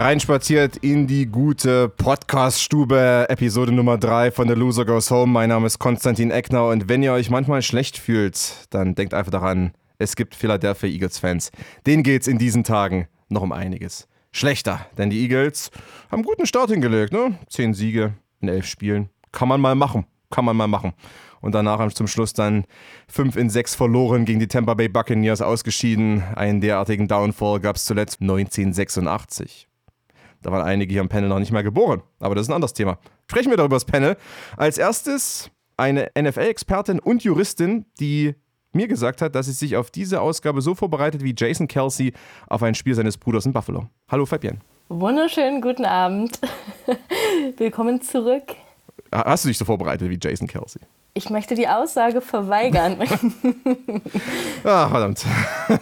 Reinspaziert in die gute Podcast-Stube, Episode Nummer 3 von The Loser Goes Home. Mein Name ist Konstantin Eckner und wenn ihr euch manchmal schlecht fühlt, dann denkt einfach daran, es gibt Philadelphia Eagles-Fans. Denen geht's in diesen Tagen noch um einiges. Schlechter, denn die Eagles haben einen guten Start hingelegt, ne? Zehn Siege in elf Spielen. Kann man mal machen. Kann man mal machen und danach zum Schluss dann 5 in 6 verloren gegen die Tampa Bay Buccaneers ausgeschieden. Einen derartigen Downfall gab es zuletzt 1986. Da waren einige hier im Panel noch nicht mal geboren. Aber das ist ein anderes Thema. Sprechen wir darüber das Panel. Als erstes eine NFL-Expertin und Juristin, die mir gesagt hat, dass sie sich auf diese Ausgabe so vorbereitet wie Jason Kelsey auf ein Spiel seines Bruders in Buffalo. Hallo Fabian. Wunderschönen guten Abend. Willkommen zurück. Hast du dich so vorbereitet wie Jason Kelsey? Ich möchte die Aussage verweigern. ah, verdammt.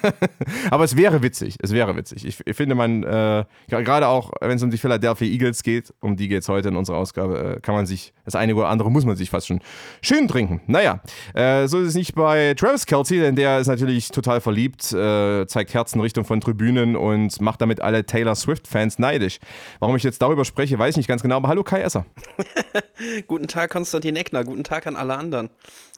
Aber es wäre witzig. Es wäre witzig. Ich, ich finde, man, äh, gerade auch, wenn es um die Philadelphia Eagles geht, um die geht es heute in unserer Ausgabe, äh, kann man sich, das eine oder andere muss man sich fast schon schön trinken. Naja, äh, so ist es nicht bei Travis Kelsey, denn der ist natürlich total verliebt, äh, zeigt Herzen Richtung von Tribünen und macht damit alle Taylor Swift-Fans neidisch. Warum ich jetzt darüber spreche, weiß ich nicht ganz genau, aber hallo Kai Esser. Guten Tag, Konstantin Eckner. Guten Tag an alle anderen.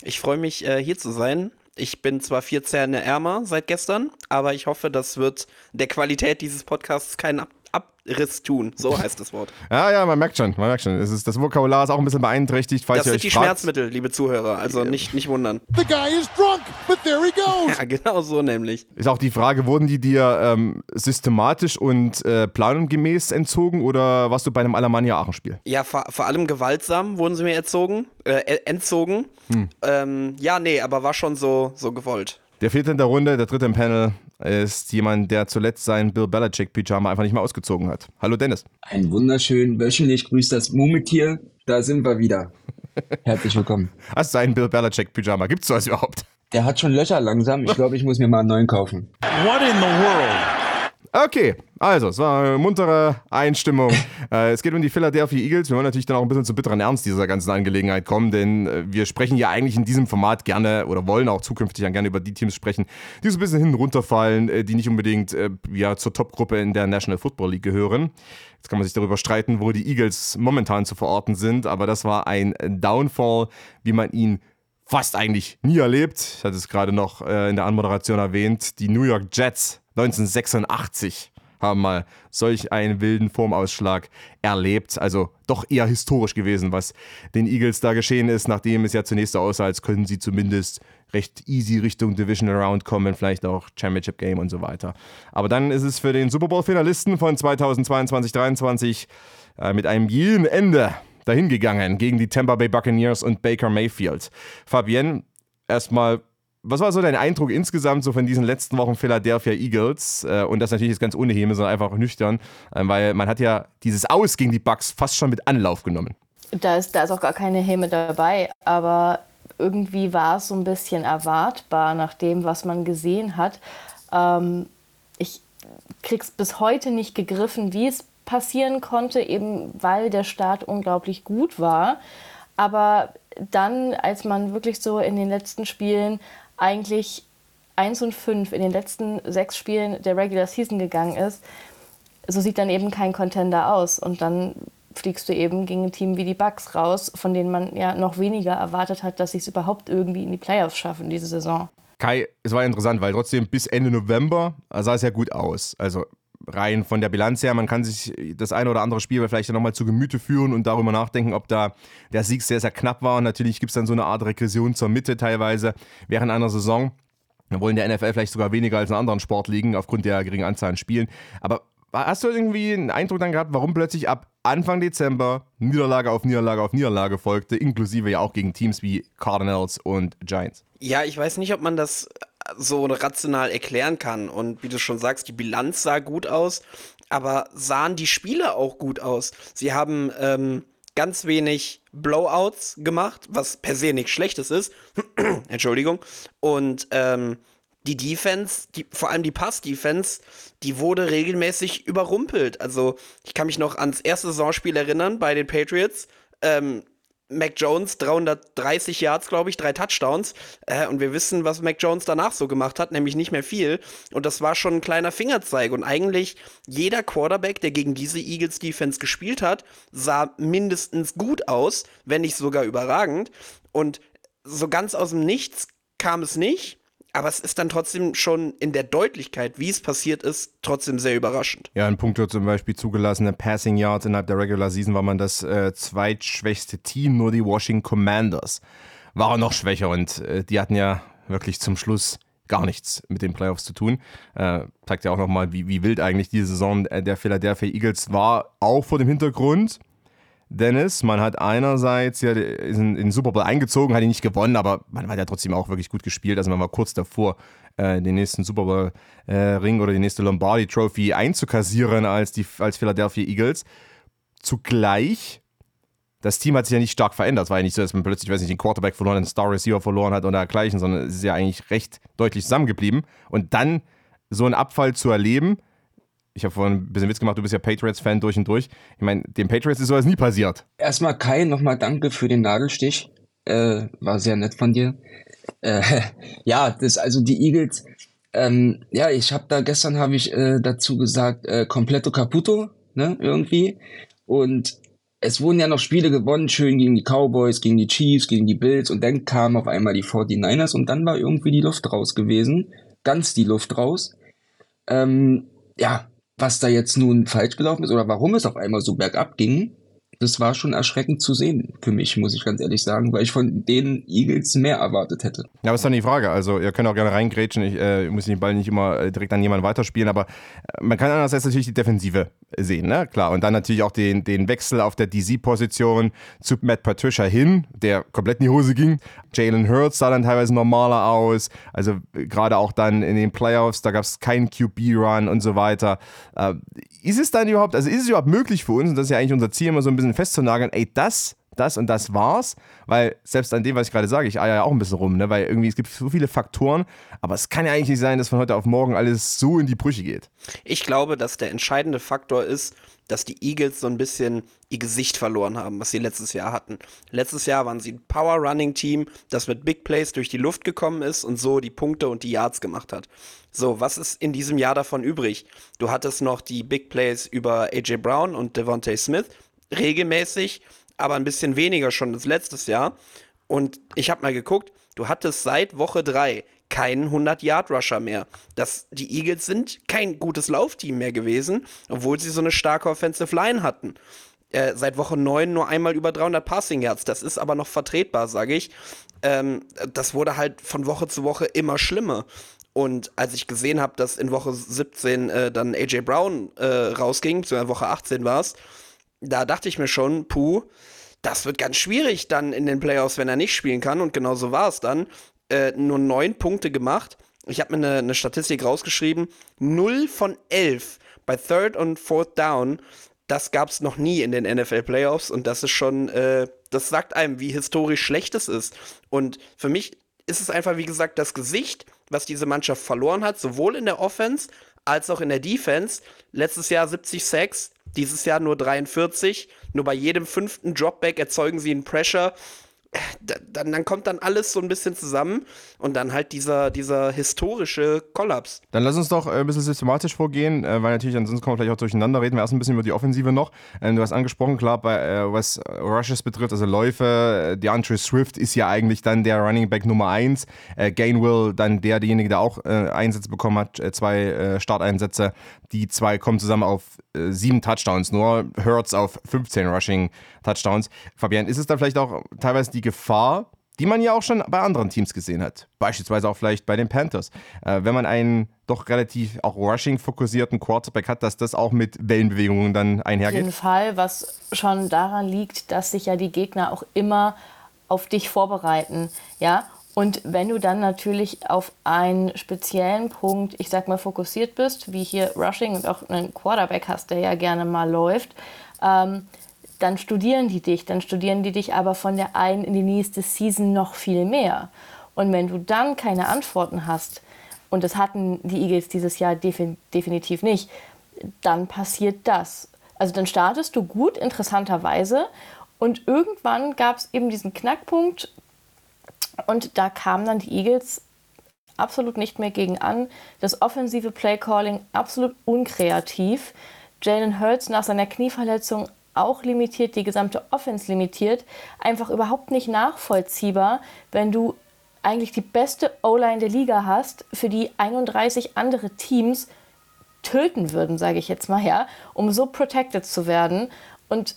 Ich freue mich, äh, hier zu sein. Ich bin zwar vier Zähne ärmer seit gestern, aber ich hoffe, das wird der Qualität dieses Podcasts keinen Ab Abriss tun. So heißt das Wort. ja, ja, man merkt schon, man merkt schon. Es ist, das Vokabular ist auch ein bisschen beeinträchtigt. Falls das sind die fragt. Schmerzmittel, liebe Zuhörer. Also nicht, nicht wundern. The guy is drunk, but there he goes. Ja, genau so nämlich. Ist auch die Frage, wurden die dir ähm, systematisch und äh, plangemäß entzogen oder warst du bei einem Alemannia Aachen-Spiel? Ja, vor, vor, allem gewaltsam wurden sie mir entzogen. Äh, entzogen. Hm. Ähm, ja, nee, aber war schon so, so gewollt. Der vierte in der Runde, der dritte im Panel, ist jemand, der zuletzt sein Bill Belichick-Pyjama einfach nicht mehr ausgezogen hat. Hallo Dennis. Ein wunderschön wöchentlich grüßt das Mumetier. Da sind wir wieder. Herzlich willkommen. Hast du einen Bill Belichick-Pyjama? Gibt's sowas überhaupt? Der hat schon Löcher langsam. Ich glaube, ich muss mir mal einen neuen kaufen. What in the world? Okay, also, es war eine muntere Einstimmung. äh, es geht um die Philadelphia Eagles. Wir wollen natürlich dann auch ein bisschen zu bitteren Ernst dieser ganzen Angelegenheit kommen, denn äh, wir sprechen ja eigentlich in diesem Format gerne oder wollen auch zukünftig dann gerne über die Teams sprechen, die so ein bisschen hinten runterfallen, äh, die nicht unbedingt äh, ja, zur Topgruppe in der National Football League gehören. Jetzt kann man sich darüber streiten, wo die Eagles momentan zu verorten sind, aber das war ein Downfall, wie man ihn fast eigentlich nie erlebt. Ich hatte es gerade noch in der Anmoderation erwähnt. Die New York Jets 1986 haben mal solch einen wilden Formausschlag erlebt. Also doch eher historisch gewesen, was den Eagles da geschehen ist, nachdem es ja zunächst so aussah, als könnten sie zumindest recht easy Richtung Division Round kommen, vielleicht auch Championship Game und so weiter. Aber dann ist es für den Super Bowl-Finalisten von 2022-23 äh, mit einem jeden Ende dahingegangen gegen die Tampa Bay Buccaneers und Baker Mayfield. Fabienne, erstmal was war so dein Eindruck insgesamt so von diesen letzten Wochen Philadelphia Eagles? Äh, und das natürlich ist ganz ohne Häme, sondern einfach nüchtern, äh, weil man hat ja dieses Aus gegen die Bucks fast schon mit Anlauf genommen. Da ist, da ist auch gar keine Häme dabei, aber irgendwie war es so ein bisschen erwartbar nach dem, was man gesehen hat. Ähm, ich krieg's bis heute nicht gegriffen, wie es passieren konnte, eben weil der Start unglaublich gut war. Aber dann, als man wirklich so in den letzten Spielen eigentlich 1 und 5 in den letzten sechs Spielen der Regular Season gegangen ist, so sieht dann eben kein Contender aus. Und dann fliegst du eben gegen ein Team wie die Bucks raus, von denen man ja noch weniger erwartet hat, dass sie es überhaupt irgendwie in die Playoffs schaffen diese Saison. Kai, es war interessant, weil trotzdem bis Ende November sah es ja gut aus. Also rein von der Bilanz her, man kann sich das eine oder andere Spiel vielleicht nochmal zu Gemüte führen und darüber nachdenken, ob da der Sieg sehr, sehr knapp war. Und natürlich gibt es dann so eine Art Regression zur Mitte teilweise während einer Saison. Wir wollen der NFL vielleicht sogar weniger als in anderen Sportligen aufgrund der geringen Anzahl an Spielen. Aber hast du irgendwie einen Eindruck dann gehabt, warum plötzlich ab Anfang Dezember Niederlage auf Niederlage auf Niederlage folgte, inklusive ja auch gegen Teams wie Cardinals und Giants? Ja, ich weiß nicht, ob man das so rational erklären kann. Und wie du schon sagst, die Bilanz sah gut aus, aber sahen die Spiele auch gut aus. Sie haben ähm, ganz wenig Blowouts gemacht, was per se nichts Schlechtes ist. Entschuldigung. Und ähm, die Defense, die, vor allem die Pass-Defense, die wurde regelmäßig überrumpelt. Also ich kann mich noch ans erste Saisonspiel erinnern bei den Patriots. Ähm, Mac Jones 330 Yards, glaube ich, drei Touchdowns. Äh, und wir wissen, was Mac Jones danach so gemacht hat, nämlich nicht mehr viel. Und das war schon ein kleiner Fingerzeig. Und eigentlich jeder Quarterback, der gegen diese Eagles Defense gespielt hat, sah mindestens gut aus, wenn nicht sogar überragend. Und so ganz aus dem Nichts kam es nicht. Aber es ist dann trotzdem schon in der Deutlichkeit, wie es passiert ist, trotzdem sehr überraschend. Ja, ein Punkt zum Beispiel zugelassene Passing Yards innerhalb der Regular Season war man das äh, zweitschwächste Team, nur die Washington Commanders waren noch schwächer und äh, die hatten ja wirklich zum Schluss gar nichts mit den Playoffs zu tun. Äh, zeigt ja auch nochmal, wie, wie wild eigentlich die Saison der Philadelphia Eagles war, auch vor dem Hintergrund, Dennis. Man hat einerseits ja in, den Super Bowl eingezogen, hat ihn nicht gewonnen, aber man hat ja trotzdem auch wirklich gut gespielt. Also man war kurz davor, äh, den nächsten Super Bowl äh, oder die nächste Lombardi Trophy einzukassieren als die als Philadelphia Eagles. Zugleich das Team hat sich ja nicht stark verändert. Es war ja nicht so, dass man plötzlich, weiß nicht, den Quarterback verloren, einen Star Receiver verloren hat oder dergleichen, sondern es ist ja eigentlich recht deutlich zusammengeblieben. Und dann so einen Abfall zu erleben, ich habe vorhin ein bisschen Witz gemacht, du bist ja Patriots-Fan durch und durch. Ich meine, dem Patriots ist sowas nie passiert. Erstmal Kai, nochmal danke für den Nadelstich. Äh, war sehr nett von dir. Äh, ja, das also die Eagles. Ähm, ja, ich habe da gestern habe ich äh, dazu gesagt, äh, completo caputo, ne, irgendwie. Und es wurden ja noch Spiele gewonnen, schön gegen die Cowboys, gegen die Chiefs, gegen die Bills und dann kamen auf einmal die 49ers und dann war irgendwie die Luft raus gewesen. Ganz die Luft raus. Ähm, ja, was da jetzt nun falsch gelaufen ist oder warum es auf einmal so bergab ging, das war schon erschreckend zu sehen für mich, muss ich ganz ehrlich sagen, weil ich von den Eagles mehr erwartet hätte. Ja, aber ist dann die Frage. Also, ihr könnt auch gerne reingrätschen. Ich äh, muss den Ball nicht immer äh, direkt an jemanden weiterspielen, aber äh, man kann einerseits natürlich die Defensive sehen, ne? Klar. Und dann natürlich auch den, den Wechsel auf der DC-Position zu Matt Patricia hin, der komplett in die Hose ging. Jalen Hurts sah dann teilweise normaler aus. Also, gerade auch dann in den Playoffs, da gab es keinen QB-Run und so weiter. Äh, ist es dann überhaupt, also ist es überhaupt möglich für uns, und das ist ja eigentlich unser Ziel, immer so ein bisschen festzunageln, ey, das, das und das war's, weil selbst an dem, was ich gerade sage, ich eier ja auch ein bisschen rum, ne? weil irgendwie es gibt so viele Faktoren, aber es kann ja eigentlich nicht sein, dass von heute auf morgen alles so in die Brüche geht. Ich glaube, dass der entscheidende Faktor ist, dass die Eagles so ein bisschen ihr Gesicht verloren haben, was sie letztes Jahr hatten. Letztes Jahr waren sie ein Power-Running-Team, das mit Big Plays durch die Luft gekommen ist und so die Punkte und die Yards gemacht hat. So, was ist in diesem Jahr davon übrig? Du hattest noch die Big Plays über AJ Brown und Devontae Smith, regelmäßig, aber ein bisschen weniger schon als letztes Jahr. Und ich habe mal geguckt, du hattest seit Woche 3 keinen 100-Yard-Rusher mehr. Das, die Eagles sind kein gutes Laufteam mehr gewesen, obwohl sie so eine starke Offensive Line hatten. Äh, seit Woche 9 nur einmal über 300 Passing Yards. Das ist aber noch vertretbar, sage ich. Ähm, das wurde halt von Woche zu Woche immer schlimmer. Und als ich gesehen habe, dass in Woche 17 äh, dann AJ Brown äh, rausging, beziehungsweise Woche 18 war es, da dachte ich mir schon, puh, das wird ganz schwierig dann in den Playoffs, wenn er nicht spielen kann. Und genau so war es dann. Äh, nur neun Punkte gemacht. Ich habe mir eine, eine Statistik rausgeschrieben. 0 von 11 bei Third und Fourth Down. Das gab es noch nie in den NFL Playoffs. Und das ist schon, äh, das sagt einem, wie historisch schlecht es ist. Und für mich ist es einfach, wie gesagt, das Gesicht, was diese Mannschaft verloren hat, sowohl in der Offense als auch in der Defense. Letztes Jahr 70 Sacks, dieses Jahr nur 43. Nur bei jedem fünften Dropback erzeugen sie einen Pressure dann, dann kommt dann alles so ein bisschen zusammen und dann halt dieser, dieser historische Kollaps. Dann lass uns doch äh, ein bisschen systematisch vorgehen, äh, weil natürlich ansonsten kommen wir vielleicht auch durcheinander. Reden wir erst ein bisschen über die Offensive noch. Ähm, du hast angesprochen, klar, bei, äh, was Rushes betrifft, also Läufe, die Andre Swift ist ja eigentlich dann der Running Back Nummer 1. Gainwell dann der, derjenige, der auch Einsätze bekommen hat, zwei Starteinsätze. Die zwei kommen zusammen auf sieben Touchdowns nur, Hurts auf 15 Rushing Touchdowns. Fabian, ist es da vielleicht auch teilweise die Gefahr, die man ja auch schon bei anderen Teams gesehen hat, beispielsweise auch vielleicht bei den Panthers, äh, wenn man einen doch relativ auch Rushing-fokussierten Quarterback hat, dass das auch mit Wellenbewegungen dann einhergeht? Auf jeden Fall, was schon daran liegt, dass sich ja die Gegner auch immer auf dich vorbereiten, ja. Und wenn du dann natürlich auf einen speziellen Punkt, ich sag mal, fokussiert bist, wie hier Rushing und auch einen Quarterback hast, der ja gerne mal läuft, ähm, dann studieren die dich, dann studieren die dich aber von der einen in die nächste Season noch viel mehr. Und wenn du dann keine Antworten hast, und das hatten die Eagles dieses Jahr defin definitiv nicht, dann passiert das. Also dann startest du gut, interessanterweise, Und irgendwann gab es eben diesen Knackpunkt und da kamen dann die Eagles absolut nicht mehr gegen an. Das offensive Playcalling absolut unkreativ. Jalen Hurts nach seiner Knieverletzung auch limitiert, die gesamte Offense limitiert. Einfach überhaupt nicht nachvollziehbar, wenn du eigentlich die beste O-Line der Liga hast, für die 31 andere Teams töten würden, sage ich jetzt mal, ja, um so protected zu werden. Und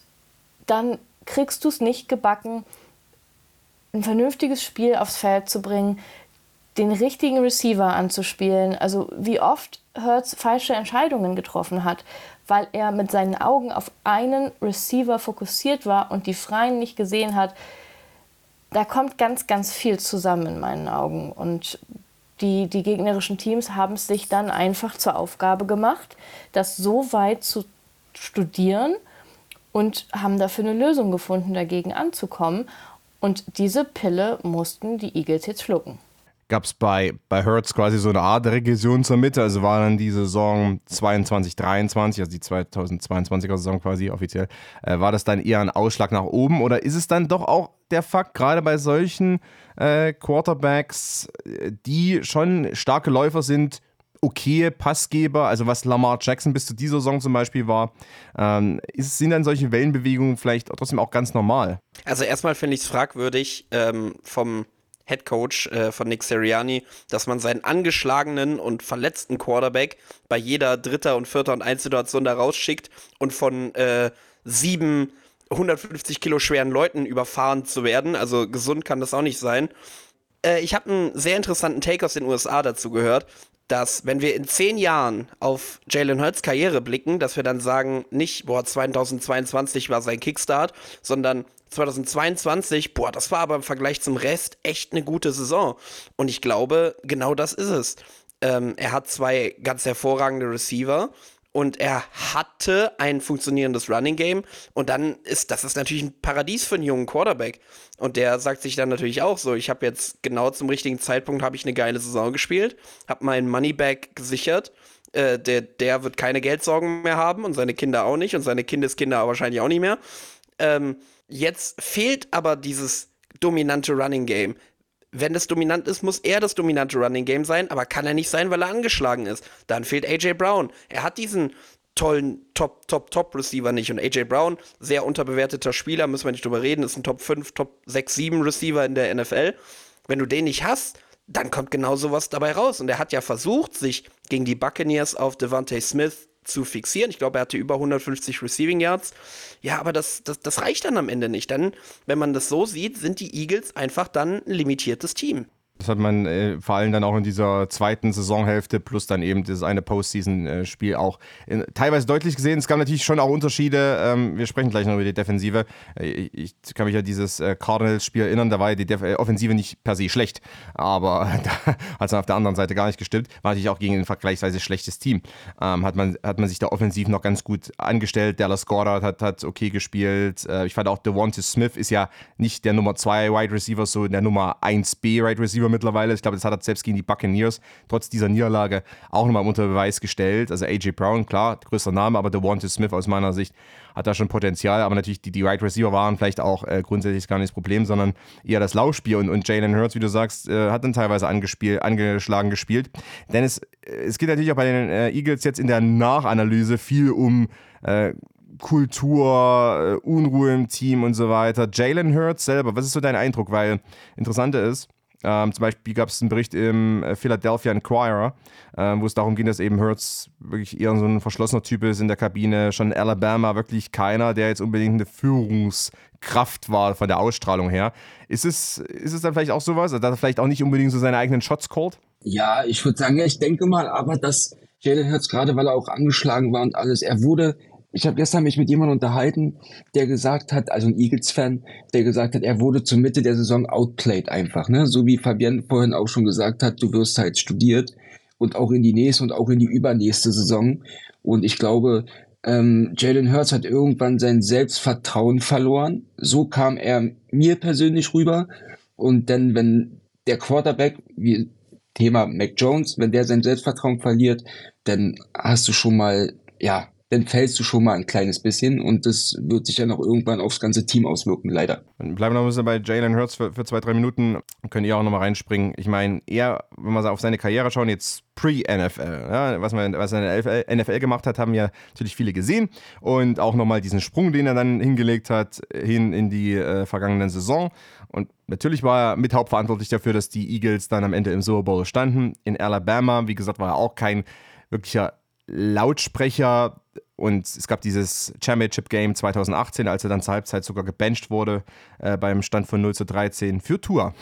dann kriegst du es nicht gebacken, ein vernünftiges Spiel aufs Feld zu bringen, den richtigen Receiver anzuspielen. Also wie oft Hurts falsche Entscheidungen getroffen hat, weil er mit seinen Augen auf einen Receiver fokussiert war und die Freien nicht gesehen hat. Da kommt ganz, ganz viel zusammen in meinen Augen. Und die, die gegnerischen Teams haben es sich dann einfach zur Aufgabe gemacht, das so weit zu studieren und haben dafür eine Lösung gefunden, dagegen anzukommen. Und diese Pille mussten die Eagles jetzt schlucken gab es bei, bei Hertz quasi so eine Art Regression zur Mitte. Also war dann die Saison 22, 23, also die 2022er Saison quasi offiziell, äh, war das dann eher ein Ausschlag nach oben oder ist es dann doch auch der Fakt, gerade bei solchen äh, Quarterbacks, die schon starke Läufer sind, okay Passgeber, also was Lamar Jackson bis zu dieser Saison zum Beispiel war, ähm, ist, sind dann solche Wellenbewegungen vielleicht trotzdem auch ganz normal? Also erstmal finde ich es fragwürdig ähm, vom Head Coach äh, von Nick Sirianni, dass man seinen angeschlagenen und verletzten Quarterback bei jeder dritter und vierter und eins Situation da rausschickt und von äh, sieben 150 Kilo schweren Leuten überfahren zu werden. Also gesund kann das auch nicht sein. Äh, ich habe einen sehr interessanten Take aus den USA dazu gehört, dass wenn wir in zehn Jahren auf Jalen Hurts Karriere blicken, dass wir dann sagen, nicht, boah, 2022 war sein Kickstart, sondern 2022, boah, das war aber im Vergleich zum Rest echt eine gute Saison. Und ich glaube, genau das ist es. Ähm, er hat zwei ganz hervorragende Receiver und er hatte ein funktionierendes Running Game und dann ist das ist natürlich ein Paradies für einen jungen Quarterback und der sagt sich dann natürlich auch so ich habe jetzt genau zum richtigen Zeitpunkt habe ich eine geile Saison gespielt habe meinen Moneyback gesichert äh, der der wird keine Geldsorgen mehr haben und seine Kinder auch nicht und seine Kindeskinder wahrscheinlich auch nicht mehr ähm, Jetzt fehlt aber dieses dominante Running Game. Wenn das dominant ist, muss er das dominante Running Game sein, aber kann er nicht sein, weil er angeschlagen ist. Dann fehlt AJ Brown. Er hat diesen tollen Top, Top, Top Receiver nicht. Und AJ Brown, sehr unterbewerteter Spieler, müssen wir nicht drüber reden, ist ein Top 5, Top 6, 7 Receiver in der NFL. Wenn du den nicht hast, dann kommt genau sowas dabei raus. Und er hat ja versucht, sich gegen die Buccaneers auf Devontae Smith zu fixieren. Ich glaube, er hatte über 150 Receiving Yards. Ja, aber das, das, das reicht dann am Ende nicht. Dann, wenn man das so sieht, sind die Eagles einfach dann ein limitiertes Team. Das hat man äh, vor allem dann auch in dieser zweiten Saisonhälfte plus dann eben das eine Postseason-Spiel auch in, teilweise deutlich gesehen. Es gab natürlich schon auch Unterschiede. Ähm, wir sprechen gleich noch über die Defensive. Äh, ich kann mich ja dieses äh, Cardinals-Spiel erinnern, da war ja die Def äh, Offensive nicht per se schlecht, aber da hat es auf der anderen Seite gar nicht gestimmt. War natürlich auch gegen ein vergleichsweise schlechtes Team. Ähm, hat, man, hat man sich da offensiv noch ganz gut angestellt. Dallas Goddard hat, hat okay gespielt. Äh, ich fand auch Devonta Smith ist ja nicht der Nummer 2 Wide Receiver, so der Nummer 1B Wide Receiver Receiver mittlerweile. Ich glaube, das hat er selbst gegen die Buccaneers trotz dieser Niederlage auch nochmal unter Beweis gestellt. Also AJ Brown, klar, größter Name, aber Devonta Smith aus meiner Sicht hat da schon Potenzial. Aber natürlich, die, die Right Receiver waren vielleicht auch äh, grundsätzlich gar nicht das Problem, sondern eher das Laufspiel. Und, und Jalen Hurts, wie du sagst, äh, hat dann teilweise angespielt, angeschlagen gespielt. Denn es, es geht natürlich auch bei den äh, Eagles jetzt in der Nachanalyse viel um äh, Kultur, äh, Unruhe im Team und so weiter. Jalen Hurts selber, was ist so dein Eindruck? Weil interessante ist, ähm, zum Beispiel gab es einen Bericht im äh, Philadelphia Inquirer, äh, wo es darum ging, dass eben Hertz wirklich eher so ein verschlossener Typ ist in der Kabine. Schon in Alabama wirklich keiner, der jetzt unbedingt eine Führungskraft war von der Ausstrahlung her. Ist es, ist es dann vielleicht auch sowas, dass er vielleicht auch nicht unbedingt so seine eigenen Shots callt? Ja, ich würde sagen, ich denke mal, aber dass Jalen Hurts gerade, weil er auch angeschlagen war und alles, er wurde ich habe gestern mich mit jemandem unterhalten, der gesagt hat, also ein Eagles-Fan, der gesagt hat, er wurde zur Mitte der Saison outplayed einfach, ne? So wie Fabian vorhin auch schon gesagt hat, du wirst halt studiert und auch in die nächste und auch in die übernächste Saison. Und ich glaube, ähm, Jalen Hurts hat irgendwann sein Selbstvertrauen verloren. So kam er mir persönlich rüber. Und dann, wenn der Quarterback, wie Thema Mac Jones, wenn der sein Selbstvertrauen verliert, dann hast du schon mal, ja, dann fällst du schon mal ein kleines bisschen und das wird sich ja noch irgendwann aufs ganze Team auswirken, leider. Bleiben wir noch ein bisschen bei Jalen Hurts für, für zwei, drei Minuten. Könnt ihr auch nochmal reinspringen. Ich meine, er, wenn wir auf seine Karriere schauen, jetzt pre-NFL, ja, was, was er in der NFL gemacht hat, haben ja natürlich viele gesehen. Und auch nochmal diesen Sprung, den er dann hingelegt hat, hin in die äh, vergangenen Saison. Und natürlich war er mit hauptverantwortlich dafür, dass die Eagles dann am Ende im Super Bowl standen. In Alabama, wie gesagt, war er auch kein wirklicher Lautsprecher und es gab dieses Championship Game 2018, als er dann zur Halbzeit sogar gebencht wurde äh, beim Stand von 0 zu 13 für Tour.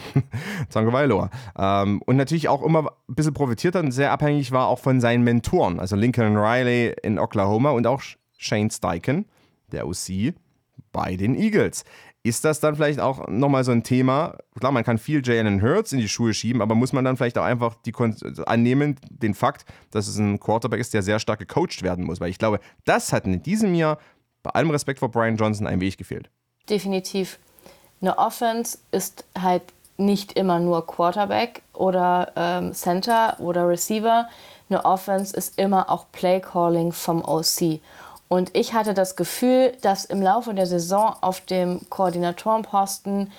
Tagovailoa. Ähm, und natürlich auch immer ein bisschen profitiert hat und sehr abhängig war auch von seinen Mentoren, also Lincoln Riley in Oklahoma und auch Shane Steichen, der OC, bei den Eagles ist das dann vielleicht auch nochmal so ein Thema? Klar, man kann viel Jalen Hurts in die Schuhe schieben, aber muss man dann vielleicht auch einfach die annehmen, den Fakt, dass es ein Quarterback ist, der sehr stark gecoacht werden muss? Weil ich glaube, das hat in diesem Jahr, bei allem Respekt vor Brian Johnson, ein wenig gefehlt. Definitiv. Eine Offense ist halt nicht immer nur Quarterback oder ähm, Center oder Receiver. Eine Offense ist immer auch Play Calling vom OC. Und ich hatte das Gefühl, dass im Laufe der Saison auf dem Koordinatorenposten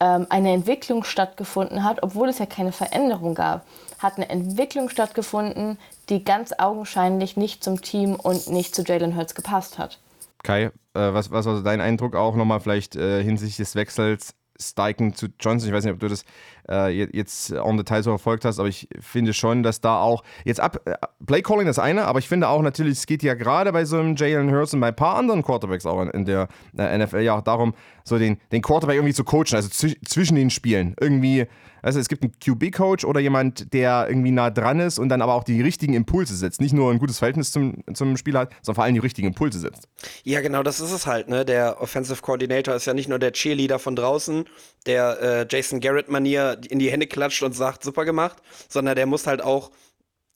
ähm, eine Entwicklung stattgefunden hat, obwohl es ja keine Veränderung gab. Hat eine Entwicklung stattgefunden, die ganz augenscheinlich nicht zum Team und nicht zu Jalen Hurts gepasst hat. Kai, äh, was, was war dein Eindruck auch nochmal vielleicht äh, hinsichtlich des Wechsels Steichen zu Johnson. Ich weiß nicht, ob du das äh, jetzt on Detail so verfolgt hast, aber ich finde schon, dass da auch jetzt ab äh, Play Calling das eine, aber ich finde auch natürlich, es geht ja gerade bei so einem Jalen Hurts und bei ein paar anderen Quarterbacks auch in, in der äh, NFL ja auch darum, so den, den Quarterback irgendwie zu coachen, also zwischen den Spielen irgendwie also es gibt einen QB-Coach oder jemand, der irgendwie nah dran ist und dann aber auch die richtigen Impulse setzt. Nicht nur ein gutes Verhältnis zum, zum Spiel hat, sondern vor allem die richtigen Impulse setzt. Ja, genau, das ist es halt. Ne? Der Offensive Coordinator ist ja nicht nur der Cheerleader von draußen, der äh, Jason Garrett-Manier in die Hände klatscht und sagt, super gemacht, sondern der muss halt auch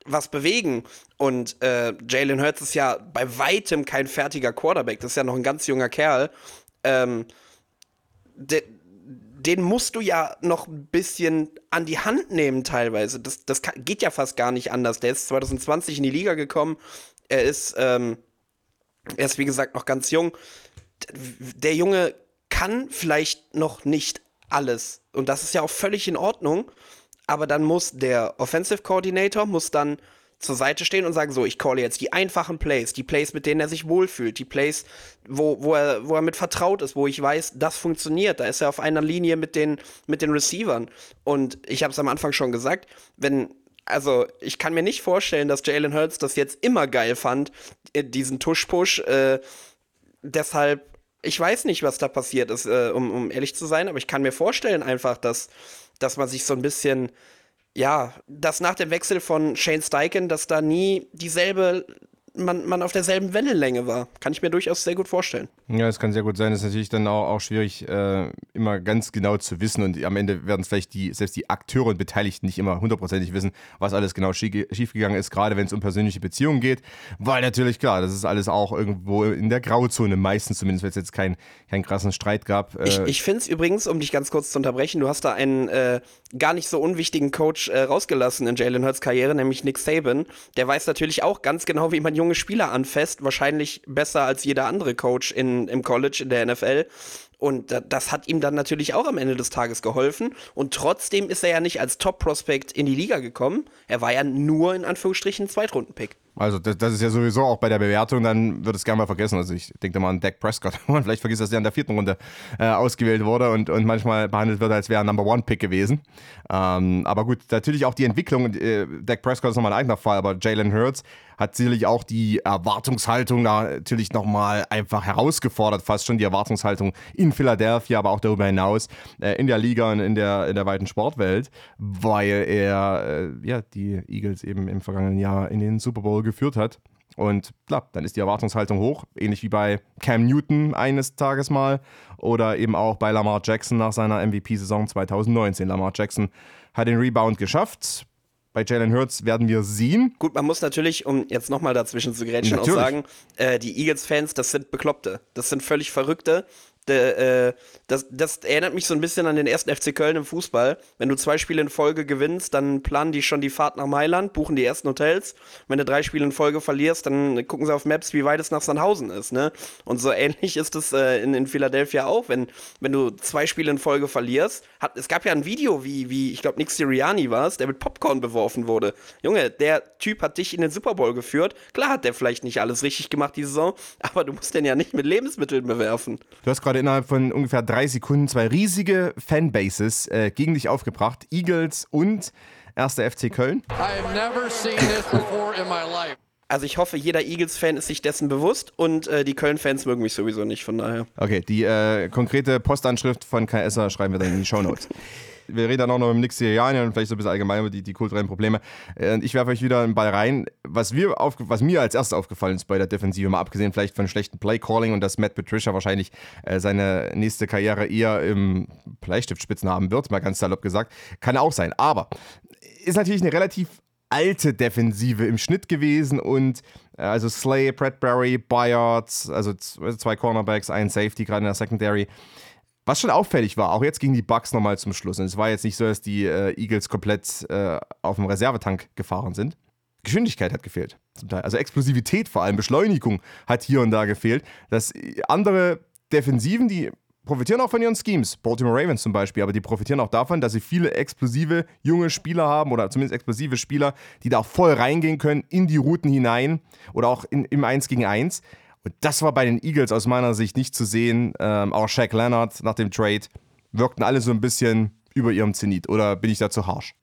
was bewegen. Und äh, Jalen Hurts ist ja bei weitem kein fertiger Quarterback. Das ist ja noch ein ganz junger Kerl. Ähm, der, den musst du ja noch ein bisschen an die Hand nehmen teilweise. Das, das geht ja fast gar nicht anders. Der ist 2020 in die Liga gekommen. Er ist, ähm, er ist wie gesagt noch ganz jung. Der Junge kann vielleicht noch nicht alles. Und das ist ja auch völlig in Ordnung. Aber dann muss der Offensive Coordinator muss dann zur Seite stehen und sagen, so, ich calle jetzt die einfachen Plays, die Plays, mit denen er sich wohlfühlt, die Plays, wo, wo, er, wo er mit vertraut ist, wo ich weiß, das funktioniert. Da ist er auf einer Linie mit den, mit den Receivern. Und ich habe es am Anfang schon gesagt, wenn, also ich kann mir nicht vorstellen, dass Jalen Hurts das jetzt immer geil fand, äh, diesen Tush-Push. Äh, deshalb, ich weiß nicht, was da passiert ist, äh, um, um ehrlich zu sein, aber ich kann mir vorstellen einfach, dass, dass man sich so ein bisschen ja, dass nach dem Wechsel von Shane Steichen, dass da nie dieselbe man, man auf derselben Wellenlänge war. Kann ich mir durchaus sehr gut vorstellen. Ja, es kann sehr gut sein. Das ist natürlich dann auch, auch schwierig, äh, immer ganz genau zu wissen. Und am Ende werden es vielleicht die, selbst die Akteure und Beteiligten nicht immer hundertprozentig wissen, was alles genau schiefgegangen ist, gerade wenn es um persönliche Beziehungen geht. Weil natürlich, klar, das ist alles auch irgendwo in der Grauzone, meistens zumindest, wenn es jetzt keinen kein krassen Streit gab. Äh ich ich finde es übrigens, um dich ganz kurz zu unterbrechen, du hast da einen äh, gar nicht so unwichtigen Coach äh, rausgelassen in Jalen Hurts Karriere, nämlich Nick Saban. Der weiß natürlich auch ganz genau, wie man junge Spieler anfasst, wahrscheinlich besser als jeder andere Coach in, im College, in der NFL. Und das hat ihm dann natürlich auch am Ende des Tages geholfen. Und trotzdem ist er ja nicht als Top-Prospect in die Liga gekommen. Er war ja nur in Anführungsstrichen Zweitrunden-Pick. Also das, das, ist ja sowieso auch bei der Bewertung, dann wird es gerne mal vergessen. Also ich denke mal an Dak Prescott. Man vielleicht vergisst, dass der in der vierten Runde äh, ausgewählt wurde und, und manchmal behandelt wird, als wäre er Number One Pick gewesen. Ähm, aber gut, natürlich auch die Entwicklung. Äh, Dak Prescott ist nochmal ein eigener Fall, aber Jalen Hurts hat sicherlich auch die Erwartungshaltung natürlich nochmal einfach herausgefordert, fast schon die Erwartungshaltung in Philadelphia, aber auch darüber hinaus äh, in der Liga und in der, in der weiten Sportwelt, weil er äh, ja, die Eagles eben im vergangenen Jahr in den Super Bowl geführt hat. Und klar, dann ist die Erwartungshaltung hoch, ähnlich wie bei Cam Newton eines Tages mal oder eben auch bei Lamar Jackson nach seiner MVP-Saison 2019. Lamar Jackson hat den Rebound geschafft. Bei Jalen Hurts werden wir sehen. Gut, man muss natürlich, um jetzt nochmal dazwischen zu grätschen, auch sagen, äh, die Eagles-Fans, das sind Bekloppte. Das sind völlig Verrückte. Der, äh, das, das erinnert mich so ein bisschen an den ersten FC Köln im Fußball. Wenn du zwei Spiele in Folge gewinnst, dann planen die schon die Fahrt nach Mailand, buchen die ersten Hotels. Wenn du drei Spiele in Folge verlierst, dann gucken sie auf Maps, wie weit es nach Sandhausen ist. Ne? Und so ähnlich ist es äh, in, in Philadelphia auch. Wenn, wenn du zwei Spiele in Folge verlierst, hat, es gab ja ein Video, wie, wie ich glaube, Nick Sirianni war es, der mit Popcorn beworfen wurde. Junge, der Typ hat dich in den Super Bowl geführt. Klar hat der vielleicht nicht alles richtig gemacht die Saison, aber du musst den ja nicht mit Lebensmitteln bewerfen. Du hast gerade innerhalb von ungefähr drei Sekunden zwei riesige Fanbases äh, gegen dich aufgebracht. Eagles und 1. FC Köln. Also ich hoffe, jeder Eagles-Fan ist sich dessen bewusst und äh, die Köln-Fans mögen mich sowieso nicht, von daher. Okay, die äh, konkrete Postanschrift von KSer schreiben wir dann in die Show Notes. Wir reden dann auch noch mit Nick Sirianni und vielleicht so ein bisschen allgemein über die, die kulturellen Probleme. Äh, ich werfe euch wieder einen Ball rein. Was, wir auf, was mir als erstes aufgefallen ist bei der Defensive, mal abgesehen vielleicht von schlechten Playcalling und dass Matt Patricia wahrscheinlich äh, seine nächste Karriere eher im Bleistiftspitzen haben wird, mal ganz salopp gesagt, kann auch sein. Aber ist natürlich eine relativ alte Defensive im Schnitt gewesen und äh, also Slay, Bradbury, Bayard, also zwei Cornerbacks, ein Safety gerade in der Secondary. Was schon auffällig war, auch jetzt gegen die Bucks nochmal zum Schluss. Und es war jetzt nicht so, dass die äh, Eagles komplett äh, auf dem Reservetank gefahren sind. Geschwindigkeit hat gefehlt. Zum Teil. Also Explosivität vor allem, Beschleunigung hat hier und da gefehlt. Dass andere Defensiven, die profitieren auch von ihren Schemes. Baltimore Ravens zum Beispiel, aber die profitieren auch davon, dass sie viele explosive junge Spieler haben oder zumindest explosive Spieler, die da voll reingehen können in die Routen hinein oder auch in, im 1 gegen 1. Das war bei den Eagles aus meiner Sicht nicht zu sehen. Ähm, auch Shaq Leonard nach dem Trade wirkten alle so ein bisschen über ihrem Zenit. Oder bin ich da zu harsch?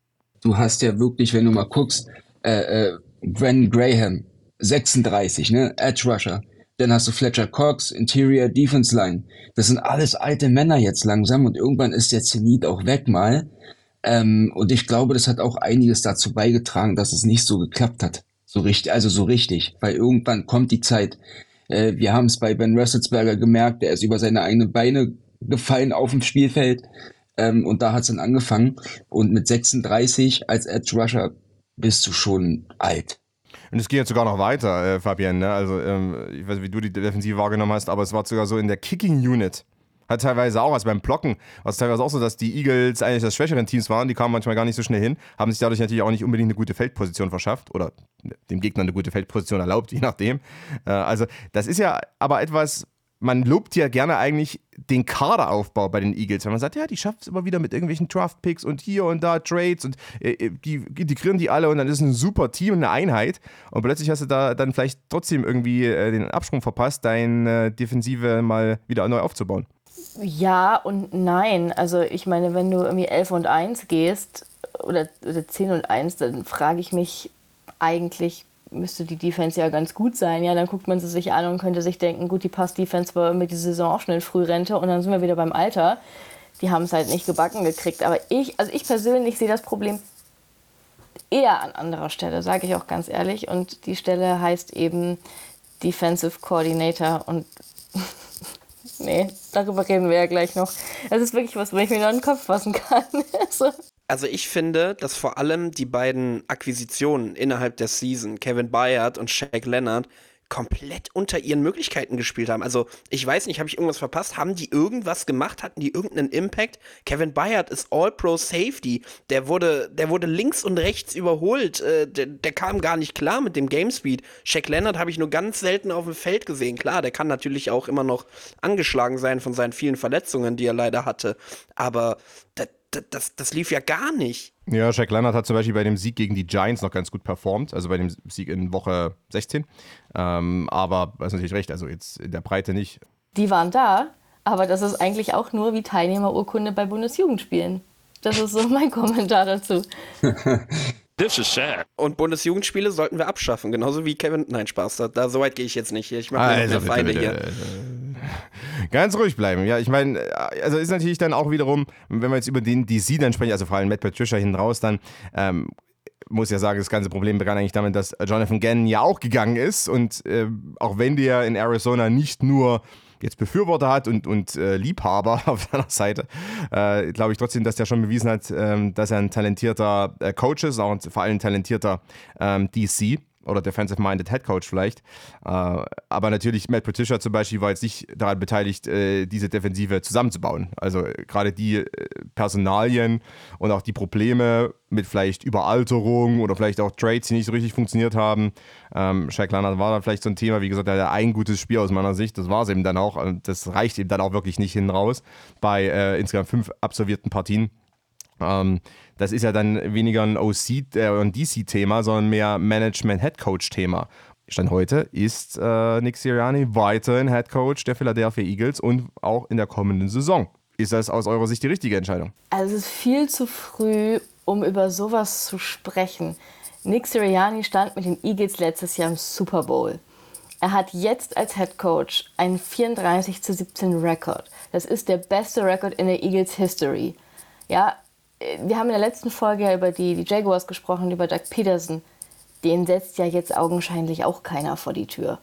Du hast ja wirklich, wenn du mal guckst, äh, äh, Brandon Graham, 36, ne? Edge Rusher. Dann hast du Fletcher Cox, Interior Defense Line. Das sind alles alte Männer jetzt langsam und irgendwann ist der Zenit auch weg mal. Ähm, und ich glaube, das hat auch einiges dazu beigetragen, dass es nicht so geklappt hat. So richtig, also so richtig. Weil irgendwann kommt die Zeit, äh, wir haben es bei Ben Roethlisberger gemerkt, der ist über seine eigenen Beine gefallen auf dem Spielfeld. Ähm, und da hat es dann angefangen. Und mit 36 als Edge Rusher bist du schon alt. Und es geht jetzt sogar noch weiter, äh, Fabian. Ne? Also, ähm, ich weiß nicht, wie du die Defensive wahrgenommen hast, aber es war sogar so in der Kicking Unit hat teilweise auch, also beim Blocken, war es teilweise auch so, dass die Eagles eigentlich das schwächeren Teams waren, die kamen manchmal gar nicht so schnell hin, haben sich dadurch natürlich auch nicht unbedingt eine gute Feldposition verschafft oder dem Gegner eine gute Feldposition erlaubt, je nachdem. Äh, also das ist ja aber etwas, man lobt ja gerne eigentlich den Kaderaufbau bei den Eagles, wenn man sagt, ja, die schafft es immer wieder mit irgendwelchen Draft-Picks und hier und da Trades und äh, äh, die integrieren die alle und dann ist ein super Team, eine Einheit und plötzlich hast du da dann vielleicht trotzdem irgendwie den Absprung verpasst, deine Defensive mal wieder neu aufzubauen. Ja und nein. Also ich meine, wenn du irgendwie 11 und 1 gehst oder, oder 10 und 1, dann frage ich mich eigentlich, müsste die Defense ja ganz gut sein. Ja, dann guckt man sie sich an und könnte sich denken, gut, die Pass-Defense war mit dieser Saison auch in Frührente und dann sind wir wieder beim Alter. Die haben es halt nicht gebacken gekriegt. Aber ich, also ich persönlich sehe das Problem eher an anderer Stelle, sage ich auch ganz ehrlich. Und die Stelle heißt eben Defensive Coordinator und nee, darüber reden wir ja gleich noch. Es ist wirklich was, wo ich mir noch in den Kopf fassen kann. also. also ich finde, dass vor allem die beiden Akquisitionen innerhalb der Season, Kevin Bayard und Shaq Leonard, komplett unter ihren Möglichkeiten gespielt haben. Also, ich weiß nicht, habe ich irgendwas verpasst? Haben die irgendwas gemacht? Hatten die irgendeinen Impact? Kevin Bayard ist All-Pro Safety. Der wurde, der wurde links und rechts überholt. Äh, der, der, kam gar nicht klar mit dem Game Speed. Shaq Leonard habe ich nur ganz selten auf dem Feld gesehen. Klar, der kann natürlich auch immer noch angeschlagen sein von seinen vielen Verletzungen, die er leider hatte. Aber das, das, das lief ja gar nicht. Ja, Jack Leonard hat zum Beispiel bei dem Sieg gegen die Giants noch ganz gut performt, also bei dem Sieg in Woche 16. Ähm, aber du hast natürlich recht, also jetzt in der Breite nicht. Die waren da, aber das ist eigentlich auch nur wie Teilnehmerurkunde bei Bundesjugendspielen. Das ist so mein Kommentar dazu. This is sad. Und Bundesjugendspiele sollten wir abschaffen, genauso wie Kevin. Nein, Spaß, da, da so weit gehe ich jetzt nicht. Ich mache also, mir Feinde hier. Ganz ruhig bleiben. Ja, ich meine, also ist natürlich dann auch wiederum, wenn wir jetzt über den DC dann sprechen, also vor allem Matt Patricia hinten raus, dann ähm, muss ja sagen, das ganze Problem begann eigentlich damit, dass Jonathan Gannon ja auch gegangen ist und äh, auch wenn der in Arizona nicht nur jetzt Befürworter hat und, und äh, Liebhaber auf seiner Seite, äh, glaube ich trotzdem, dass der schon bewiesen hat, ähm, dass er ein talentierter äh, Coach ist, auch vor allem ein talentierter ähm, DC. Oder Defensive-Minded Head Coach vielleicht. Äh, aber natürlich, Matt Patricia zum Beispiel war jetzt nicht daran beteiligt, äh, diese Defensive zusammenzubauen. Also gerade die äh, Personalien und auch die Probleme mit vielleicht Überalterung oder vielleicht auch Trades, die nicht so richtig funktioniert haben. Ähm, Shaq Leonard war dann vielleicht so ein Thema, wie gesagt, er hatte ein gutes Spiel aus meiner Sicht, das war es eben dann auch. Das reicht eben dann auch wirklich nicht hin raus bei äh, insgesamt fünf absolvierten Partien. Ähm, das ist ja dann weniger ein OC, äh, DC-Thema, sondern mehr Management-Head-Coach-Thema. Stand heute ist äh, Nick Sirianni weiterhin Head Coach der Philadelphia Eagles und auch in der kommenden Saison. Ist das aus eurer Sicht die richtige Entscheidung? Also es ist viel zu früh, um über sowas zu sprechen. Nick Sirianni stand mit den Eagles letztes Jahr im Super Bowl. Er hat jetzt als Head Coach einen 34 zu 17 Rekord. Das ist der beste Rekord in der Eagles History. Ja, wir haben in der letzten Folge ja über die, die Jaguars gesprochen, über Doug Peterson. Den setzt ja jetzt augenscheinlich auch keiner vor die Tür.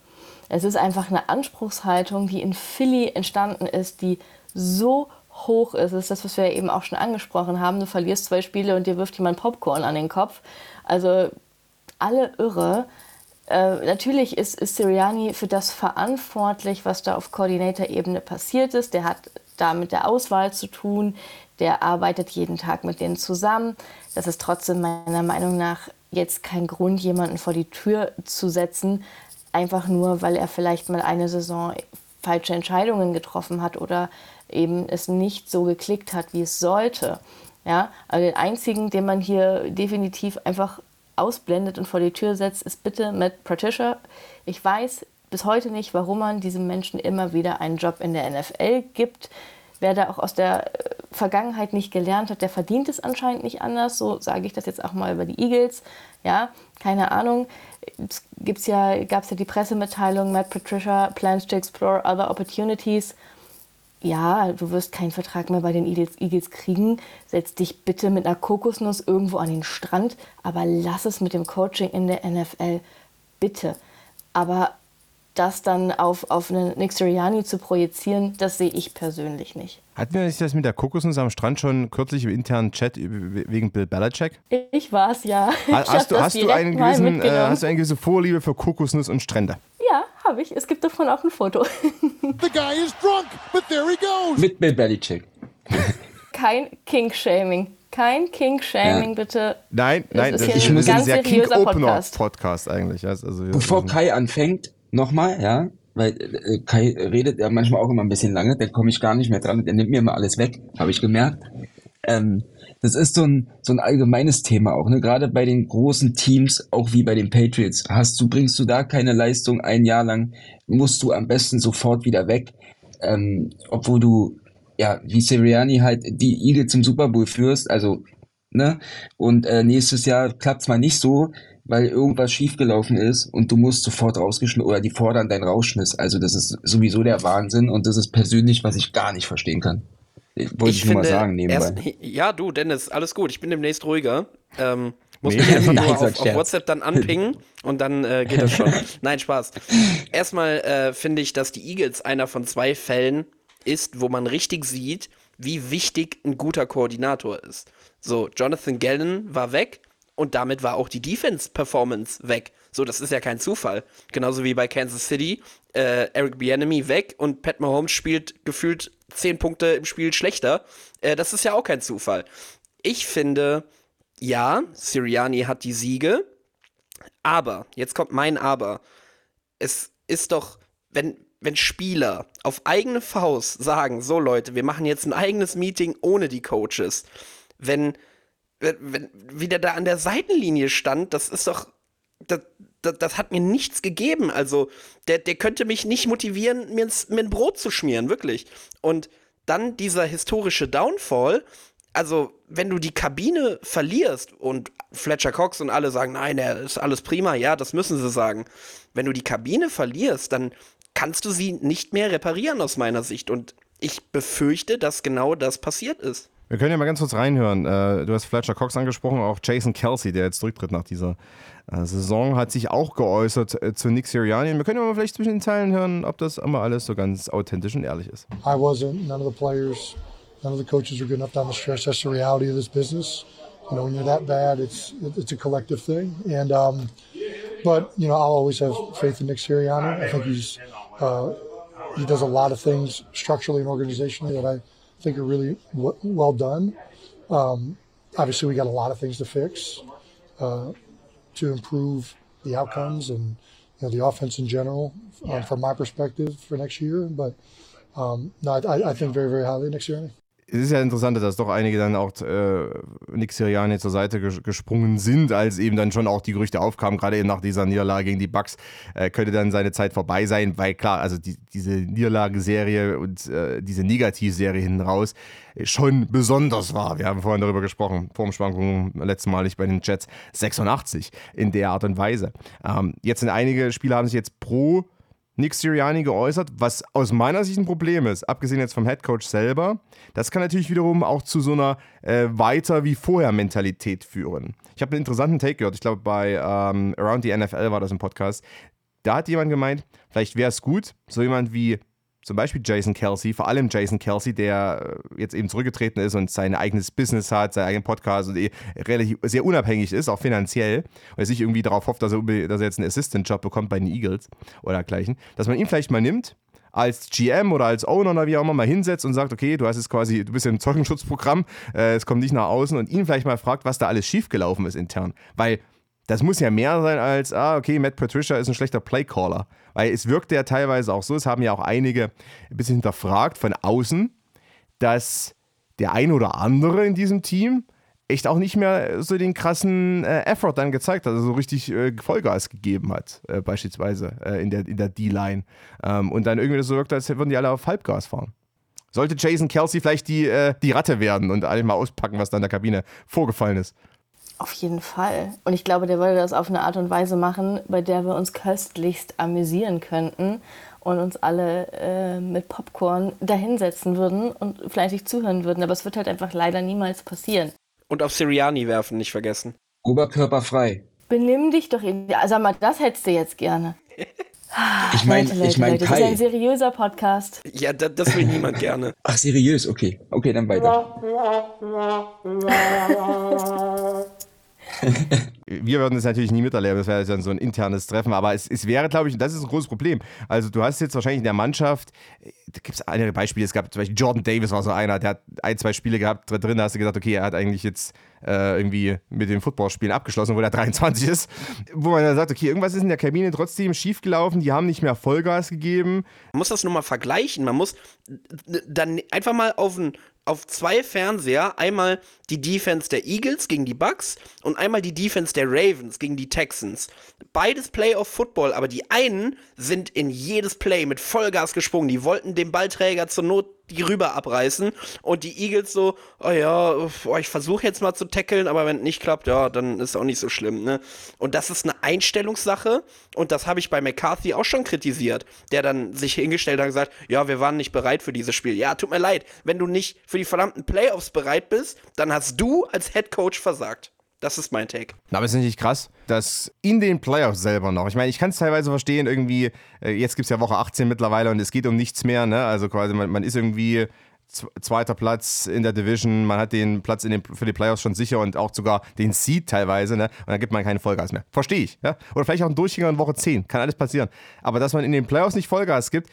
Es ist einfach eine Anspruchshaltung, die in Philly entstanden ist, die so hoch ist. Das ist das, was wir eben auch schon angesprochen haben. Du verlierst zwei Spiele und dir wirft jemand Popcorn an den Kopf. Also alle irre. Äh, natürlich ist, ist Sirianni für das verantwortlich, was da auf Koordinator-Ebene passiert ist. Der hat da mit der Auswahl zu tun der arbeitet jeden Tag mit denen zusammen. Das ist trotzdem meiner Meinung nach jetzt kein Grund, jemanden vor die Tür zu setzen, einfach nur, weil er vielleicht mal eine Saison falsche Entscheidungen getroffen hat oder eben es nicht so geklickt hat, wie es sollte. Ja, also den einzigen, den man hier definitiv einfach ausblendet und vor die Tür setzt, ist bitte Matt Patricia. Ich weiß bis heute nicht, warum man diesem Menschen immer wieder einen Job in der NFL gibt. Wer da auch aus der äh, Vergangenheit nicht gelernt hat, der verdient es anscheinend nicht anders. So sage ich das jetzt auch mal über die Eagles. Ja, keine Ahnung. Es ja, gab es ja die Pressemitteilung, Matt Patricia plans to explore other opportunities. Ja, du wirst keinen Vertrag mehr bei den Eagles kriegen. Setz dich bitte mit einer Kokosnuss irgendwo an den Strand, aber lass es mit dem Coaching in der NFL. Bitte. Aber das dann auf, auf einen Nick Sirianni zu projizieren, das sehe ich persönlich nicht. Hatten wir nicht das mit der Kokosnuss am Strand schon kürzlich im internen Chat wegen Bill Belichick? Ich war es, ja. Hast, du, hast, du einen gewissen, äh, hast du eine gewisse Vorliebe für Kokosnuss und Strände? Ja, habe ich. Es gibt davon auch ein Foto. The guy is drunk, but there he goes. Mit Bill Belichick. Kein King-Shaming. Kein King-Shaming, ja. bitte. Nein, nein, das ist, das ist ein sehr King-Opener-Podcast Podcast eigentlich. Also, Bevor Kai anfängt, nochmal, ja, weil äh, Kai redet ja manchmal auch immer ein bisschen lange, da komme ich gar nicht mehr dran, der nimmt mir immer alles weg, habe ich gemerkt. Ähm, das ist so ein, so ein allgemeines Thema auch, ne? Gerade bei den großen Teams, auch wie bei den Patriots, hast du, bringst du da keine Leistung ein Jahr lang, musst du am besten sofort wieder weg. Ähm, obwohl du, ja, wie Sirianni halt die Eagles zum Super Bowl führst, also, ne? Und äh, nächstes Jahr klappt's mal nicht so, weil irgendwas schiefgelaufen ist und du musst sofort rausgeschmissen oder die fordern deinen Rausschmiss. Also das ist sowieso der Wahnsinn und das ist persönlich, was ich gar nicht verstehen kann. Wollte ich, ich nur mal sagen nebenbei. Erst, ja, du, Dennis, alles gut. Ich bin demnächst ruhiger. Ähm, muss nee, mich einfach nur auf, auf, WhatsApp dann anpingen und dann äh, geht das schon. Nein, Spaß. Erstmal äh, finde ich, dass die Eagles einer von zwei Fällen ist, wo man richtig sieht, wie wichtig ein guter Koordinator ist. So, Jonathan Gannon war weg, und damit war auch die Defense-Performance weg. So, das ist ja kein Zufall. Genauso wie bei Kansas City. Äh, Eric Bieniemy weg und Pat Mahomes spielt gefühlt zehn Punkte im Spiel schlechter. Äh, das ist ja auch kein Zufall. Ich finde, ja, Sirianni hat die Siege. Aber, jetzt kommt mein Aber. Es ist doch, wenn, wenn Spieler auf eigene Faust sagen, so Leute, wir machen jetzt ein eigenes Meeting ohne die Coaches. Wenn wenn, wie der da an der Seitenlinie stand, das ist doch, das, das, das, hat mir nichts gegeben. Also, der, der könnte mich nicht motivieren, mir, mir ein Brot zu schmieren, wirklich. Und dann dieser historische Downfall, also, wenn du die Kabine verlierst und Fletcher Cox und alle sagen, nein, er ist alles prima, ja, das müssen sie sagen. Wenn du die Kabine verlierst, dann kannst du sie nicht mehr reparieren aus meiner Sicht. Und ich befürchte, dass genau das passiert ist. Wir können ja mal ganz kurz reinhören. Äh, du hast Fletcher Cox angesprochen, auch Jason Kelsey, der jetzt zurücktritt nach dieser äh, Saison, hat sich auch geäußert äh, zu Nick Sirianni. Wir können ja mal vielleicht zwischen den Zeilen hören, ob das immer alles so ganz authentisch und ehrlich ist. I wasn't, none of the players, none of the coaches were good enough down the stretch. That's the reality of this business. You know, when you're that bad, it's it's a collective thing. And um, but you know, I'll always have faith in Nick Sirianni. I think he's uh, he does a lot of things structurally and organizationally that I think are really w- well done. Um, obviously, we got a lot of things to fix uh, to improve the outcomes and you know, the offense in general, um, from my perspective, for next year. But um, no, I, I think very, very highly next year. Es ist ja interessant, dass doch einige dann auch äh, Nick Sirianni zur Seite ges gesprungen sind, als eben dann schon auch die Gerüchte aufkamen, gerade eben nach dieser Niederlage gegen die Bucks, äh, könnte dann seine Zeit vorbei sein, weil klar, also die, diese Niederlagenserie und äh, diese Negativserie hinten raus schon besonders war. Wir haben vorhin darüber gesprochen, Formschwankungen letztes Mal nicht bei den Jets 86 in der Art und Weise. Ähm, jetzt sind einige Spieler haben sich jetzt pro Nick Sirianni geäußert, was aus meiner Sicht ein Problem ist, abgesehen jetzt vom Headcoach selber. Das kann natürlich wiederum auch zu so einer äh, weiter wie vorher Mentalität führen. Ich habe einen interessanten Take gehört, ich glaube bei ähm, Around the NFL war das im Podcast. Da hat jemand gemeint, vielleicht wäre es gut, so jemand wie zum Beispiel Jason Kelsey, vor allem Jason Kelsey, der äh, jetzt eben zurückgetreten ist und sein eigenes Business hat, seinen eigenen Podcast und eh relativ sehr unabhängig ist, auch finanziell, und er sich irgendwie darauf hofft, dass er, dass er jetzt einen Assistant-Job bekommt bei den Eagles oder dergleichen, dass man ihn vielleicht mal nimmt als GM oder als Owner oder wie auch immer mal hinsetzt und sagt, okay, du hast jetzt quasi, du bist im Zeugenschutzprogramm, äh, es kommt nicht nach außen und ihn vielleicht mal fragt, was da alles schiefgelaufen ist intern. Weil das muss ja mehr sein als, ah, okay, Matt Patricia ist ein schlechter Playcaller. Weil es wirkt ja teilweise auch so, es haben ja auch einige ein bisschen hinterfragt von außen, dass der ein oder andere in diesem Team echt auch nicht mehr so den krassen äh, Effort dann gezeigt hat, also so richtig äh, Vollgas gegeben hat, äh, beispielsweise äh, in der, in der D-Line. Ähm, und dann irgendwie so wirkt, als würden die alle auf Halbgas fahren. Sollte Jason Kelsey vielleicht die, äh, die Ratte werden und alle mal auspacken, was da in der Kabine vorgefallen ist? Auf jeden Fall. Und ich glaube, der würde das auf eine Art und Weise machen, bei der wir uns köstlichst amüsieren könnten und uns alle äh, mit Popcorn dahinsetzen würden und fleißig zuhören würden. Aber es wird halt einfach leider niemals passieren. Und auf Siriani werfen, nicht vergessen. Oberkörperfrei. Benimm dich doch. in- Ja, sag mal, das hättest du jetzt gerne. Ich meine, ich meine das ist ein seriöser Podcast. Ja, da, das will niemand gerne. Ach, seriös, okay. Okay, dann weiter. wir würden es natürlich nie miterleben, das wäre dann so ein internes Treffen, aber es, es wäre, glaube ich, und das ist ein großes Problem. Also du hast jetzt wahrscheinlich in der Mannschaft, äh, da gibt es einige Beispiele, es gab zum Beispiel Jordan Davis war so einer, der hat ein, zwei Spiele gehabt, drin da hast du gesagt, okay, er hat eigentlich jetzt äh, irgendwie mit den Footballspielen abgeschlossen, obwohl er 23 ist, wo man dann sagt, okay, irgendwas ist in der Kabine trotzdem schiefgelaufen, die haben nicht mehr Vollgas gegeben. Man muss das nur mal vergleichen. Man muss dann einfach mal auf, ein, auf zwei Fernseher einmal die Defense der Eagles gegen die Bucks und einmal die Defense der Ravens gegen die Texans. Beides Playoff Football, aber die einen sind in jedes Play mit Vollgas gesprungen. Die wollten dem Ballträger zur Not die rüber abreißen und die Eagles so, oh ja, oh, ich versuche jetzt mal zu tackeln, aber wenn nicht klappt, ja, dann ist auch nicht so schlimm, ne? Und das ist eine Einstellungssache und das habe ich bei McCarthy auch schon kritisiert, der dann sich hingestellt hat und gesagt, ja, wir waren nicht bereit für dieses Spiel. Ja, tut mir leid, wenn du nicht für die verdammten Playoffs bereit bist, dann hast du als Head Coach versagt. Das ist mein Take. Aber ist nicht krass, dass in den Playoffs selber noch, ich meine, ich kann es teilweise verstehen, irgendwie, äh, jetzt gibt es ja Woche 18 mittlerweile und es geht um nichts mehr, ne? Also quasi, man, man ist irgendwie zweiter Platz in der Division, man hat den Platz den, für die Playoffs schon sicher und auch sogar den Seed teilweise, ne? Und dann gibt man keinen Vollgas mehr. Verstehe ich, ja? Oder vielleicht auch ein Durchgänger in Woche 10, kann alles passieren. Aber dass man in den Playoffs nicht Vollgas gibt,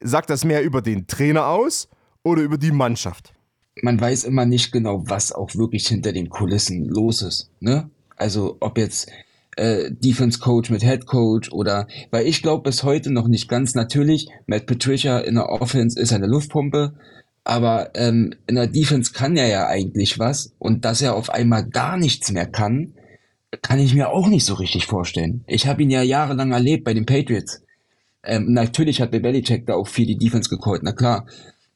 sagt das mehr über den Trainer aus oder über die Mannschaft? Man weiß immer nicht genau, was auch wirklich hinter den Kulissen los ist. Ne? Also ob jetzt äh, Defense Coach mit Head Coach oder weil ich glaube bis heute noch nicht ganz natürlich, Matt Patricia in der Offense ist eine Luftpumpe, aber ähm, in der Defense kann er ja eigentlich was und dass er auf einmal gar nichts mehr kann, kann ich mir auch nicht so richtig vorstellen. Ich habe ihn ja jahrelang erlebt bei den Patriots. Ähm, natürlich hat Belichick da auch viel die Defense gecallt, na klar.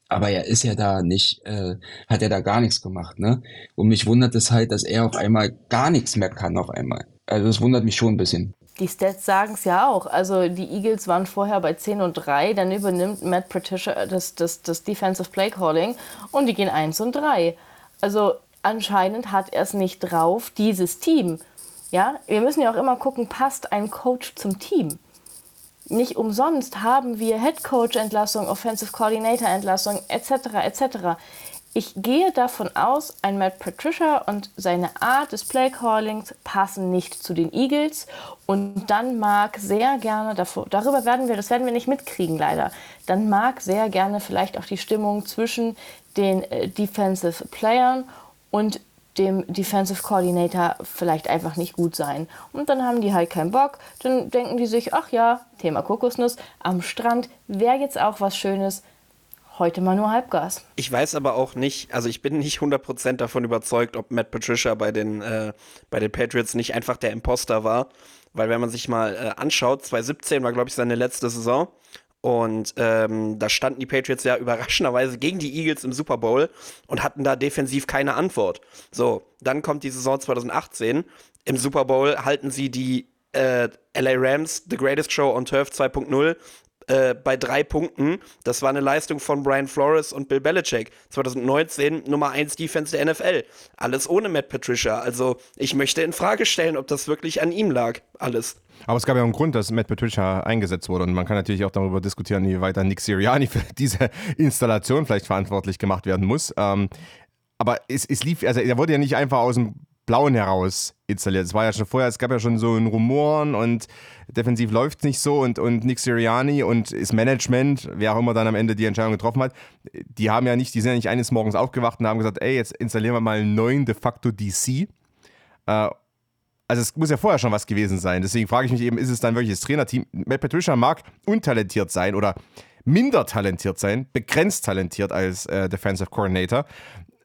Aber er ist ja da nicht, äh, hat er da gar nichts gemacht, ne? Und mich wundert es halt, dass er auf einmal gar nichts mehr kann auf einmal. Also das wundert mich schon ein bisschen. Die Stats sagen es ja auch. Also die Eagles waren vorher bei 10 und 3, dann übernimmt Matt Patricia das, das, das Defensive Play Calling und die gehen 1 und 3. Also anscheinend hat er es nicht drauf, dieses Team. Ja, wir müssen ja auch immer gucken, passt ein Coach zum Team? Nicht umsonst haben wir Head Coach Entlassung, Offensive Coordinator Entlassung etc. etc. ich gehe davon aus, ein Matt Patricia und seine Art des Playcallings passen nicht zu den Eagles. Und dann mag sehr gerne, darüber werden wir, das werden wir nicht mitkriegen leider, dann mag sehr gerne vielleicht auch die Stimmung zwischen den äh, Defensive Playern und dem Defensive Coordinator vielleicht einfach nicht gut sein. Und dann haben die halt keinen Bock. Dann denken die sich, ach ja, Thema Kokosnuss, am Strand wäre jetzt auch was Schönes. Heute mal nur Halbgas. Ich weiß aber auch nicht, also ich bin nicht 100% davon überzeugt, ob Matt Patricia bei den, äh, bei den Patriots nicht einfach der Imposter war. Weil wenn man sich mal äh, anschaut, 2017 war, glaube ich, seine letzte Saison. Und ähm, da standen die Patriots ja überraschenderweise gegen die Eagles im Super Bowl und hatten da defensiv keine Antwort. So, dann kommt die Saison 2018. Im Super Bowl halten sie die äh, LA Rams, The Greatest Show on Turf 2.0, äh, bei drei Punkten. Das war eine Leistung von Brian Flores und Bill Belichick. 2019 Nummer 1 Defense der NFL. Alles ohne Matt Patricia. Also ich möchte in Frage stellen, ob das wirklich an ihm lag. Alles. Aber es gab ja einen Grund, dass Matt Patricia eingesetzt wurde. Und man kann natürlich auch darüber diskutieren, wie weiter Nick Sirianni für diese Installation vielleicht verantwortlich gemacht werden muss. Ähm, aber es, es lief, also er wurde ja nicht einfach aus dem Blauen heraus installiert. Es war ja schon vorher, es gab ja schon so ein Rumoren und defensiv läuft es nicht so und, und Nick Sirianni und das Management, wer auch immer dann am Ende die Entscheidung getroffen hat, die haben ja nicht, die sind ja nicht eines Morgens aufgewacht und haben gesagt, ey, jetzt installieren wir mal einen neuen de facto DC. Äh, also es muss ja vorher schon was gewesen sein. Deswegen frage ich mich eben, ist es dann wirklich das Trainerteam? Matt Patricia mag untalentiert sein oder minder talentiert sein, begrenzt talentiert als äh, Defensive Coordinator.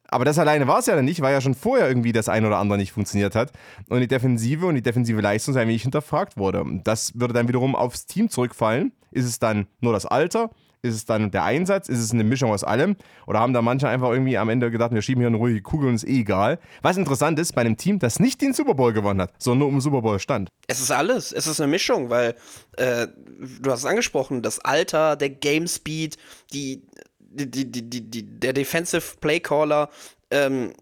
Aber das alleine war es ja dann nicht, weil ja schon vorher irgendwie das ein oder andere nicht funktioniert hat und die Defensive und die defensive Leistung ein wenig hinterfragt wurde. Das würde dann wiederum aufs Team zurückfallen. Ist es dann nur das Alter? Ist es dann der Einsatz? Ist es eine Mischung aus allem? Oder haben da manche einfach irgendwie am Ende gedacht, wir schieben hier eine ruhige Kugel und ist eh egal? Was interessant ist, bei einem Team, das nicht den Super Bowl gewonnen hat, sondern nur um Super Bowl stand. Es ist alles. Es ist eine Mischung, weil äh, du hast es angesprochen, das Alter, der Game Speed, die, die, die, die, der Defensive Playcaller, ähm,